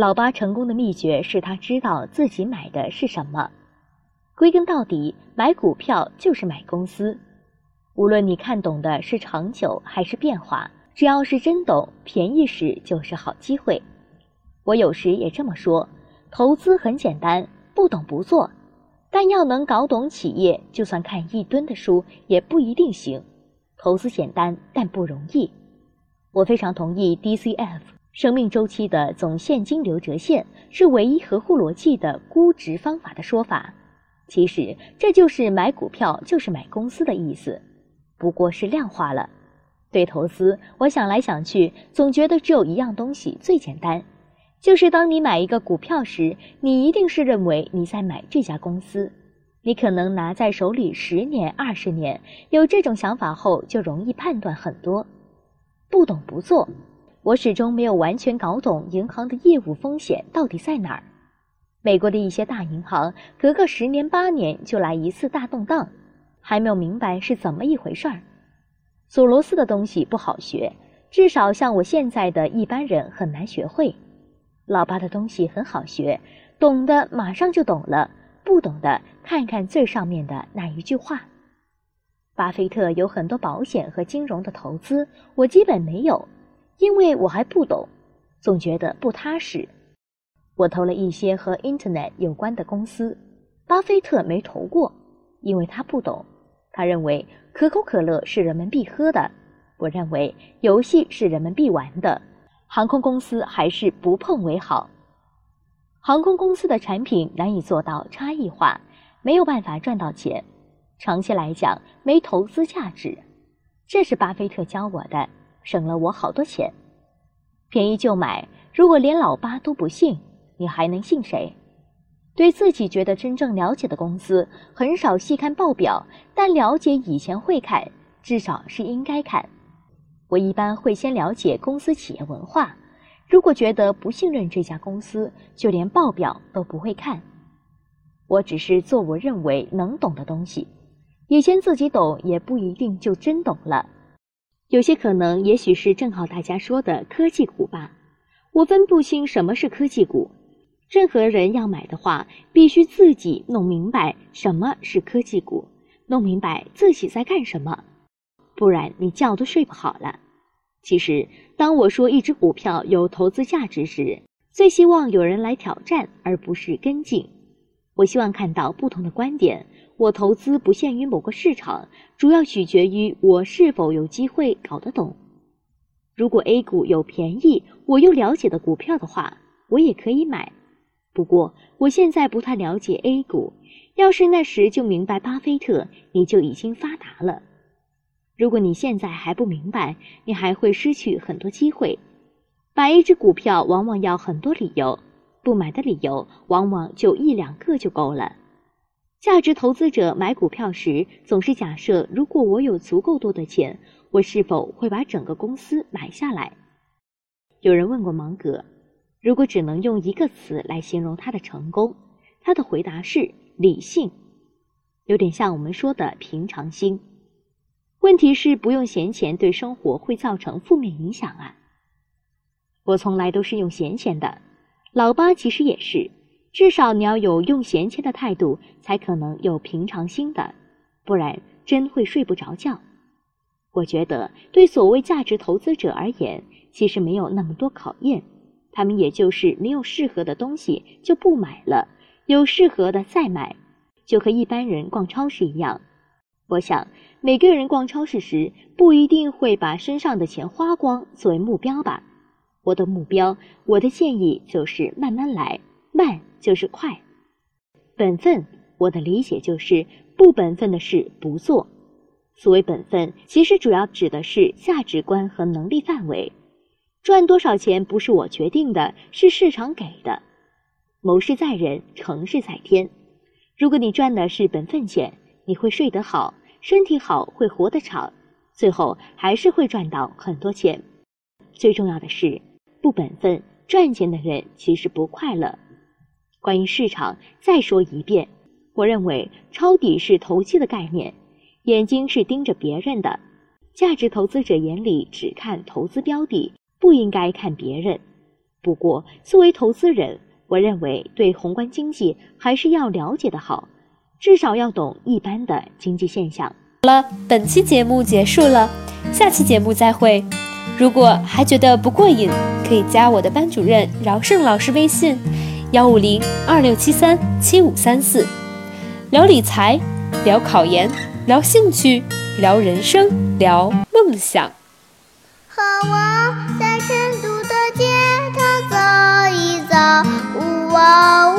老八成功的秘诀是他知道自己买的是什么。归根到底，买股票就是买公司。无论你看懂的是长久还是变化，只要是真懂，便宜时就是好机会。我有时也这么说：投资很简单，不懂不做。但要能搞懂企业，就算看一吨的书也不一定行。投资简单，但不容易。我非常同意 DCF 生命周期的总现金流折现是唯一合乎逻辑的估值方法的说法。其实这就是买股票就是买公司的意思，不过是量化了。对投资，我想来想去，总觉得只有一样东西最简单。就是当你买一个股票时，你一定是认为你在买这家公司。你可能拿在手里十年、二十年，有这种想法后，就容易判断很多。不懂不做，我始终没有完全搞懂银行的业务风险到底在哪儿。美国的一些大银行，隔个十年八年就来一次大动荡，还没有明白是怎么一回事儿。索罗斯的东西不好学，至少像我现在的一般人很难学会。老巴的东西很好学，懂的马上就懂了，不懂的看看最上面的那一句话。巴菲特有很多保险和金融的投资，我基本没有，因为我还不懂，总觉得不踏实。我投了一些和 Internet 有关的公司，巴菲特没投过，因为他不懂，他认为可口可乐是人们必喝的，我认为游戏是人们必玩的。航空公司还是不碰为好。航空公司的产品难以做到差异化，没有办法赚到钱，长期来讲没投资价值。这是巴菲特教我的，省了我好多钱。便宜就买，如果连老八都不信，你还能信谁？对自己觉得真正了解的公司，很少细看报表，但了解以前会看，至少是应该看。我一般会先了解公司企业文化，如果觉得不信任这家公司，就连报表都不会看。我只是做我认为能懂的东西，以前自己懂也不一定就真懂了，有些可能也许是正好大家说的科技股吧。我分不清什么是科技股，任何人要买的话，必须自己弄明白什么是科技股，弄明白自己在干什么。不然你觉都睡不好了。其实，当我说一只股票有投资价值时，最希望有人来挑战，而不是跟进。我希望看到不同的观点。我投资不限于某个市场，主要取决于我是否有机会搞得懂。如果 A 股有便宜我又了解的股票的话，我也可以买。不过我现在不太了解 A 股。要是那时就明白巴菲特，你就已经发达了。如果你现在还不明白，你还会失去很多机会。买一只股票往往要很多理由，不买的理由往往就一两个就够了。价值投资者买股票时总是假设，如果我有足够多的钱，我是否会把整个公司买下来？有人问过芒格，如果只能用一个词来形容他的成功，他的回答是理性，有点像我们说的平常心。问题是不用闲钱对生活会造成负面影响啊！我从来都是用闲钱的，老八其实也是，至少你要有用闲钱的态度，才可能有平常心的，不然真会睡不着觉。我觉得对所谓价值投资者而言，其实没有那么多考验，他们也就是没有适合的东西就不买了，有适合的再买，就和一般人逛超市一样。我想，每个人逛超市时不一定会把身上的钱花光作为目标吧。我的目标，我的建议就是慢慢来，慢就是快。本分，我的理解就是不本分的事不做。所谓本分，其实主要指的是价值观和能力范围。赚多少钱不是我决定的，是市场给的。谋事在人，成事在天。如果你赚的是本分钱，你会睡得好。身体好会活得长，最后还是会赚到很多钱。最重要的是，不本分赚钱的人其实不快乐。关于市场，再说一遍，我认为抄底是投机的概念，眼睛是盯着别人的。价值投资者眼里只看投资标的，不应该看别人。不过，作为投资人，我认为对宏观经济还是要了解的好，至少要懂一般的经济现象。好了，本期节目结束了，下期节目再会。如果还觉得不过瘾，可以加我的班主任饶胜老师微信：幺五零二六七三七五三四。聊理财聊考研聊兴趣聊人生聊梦想。和我在成都的街头走一走呜喔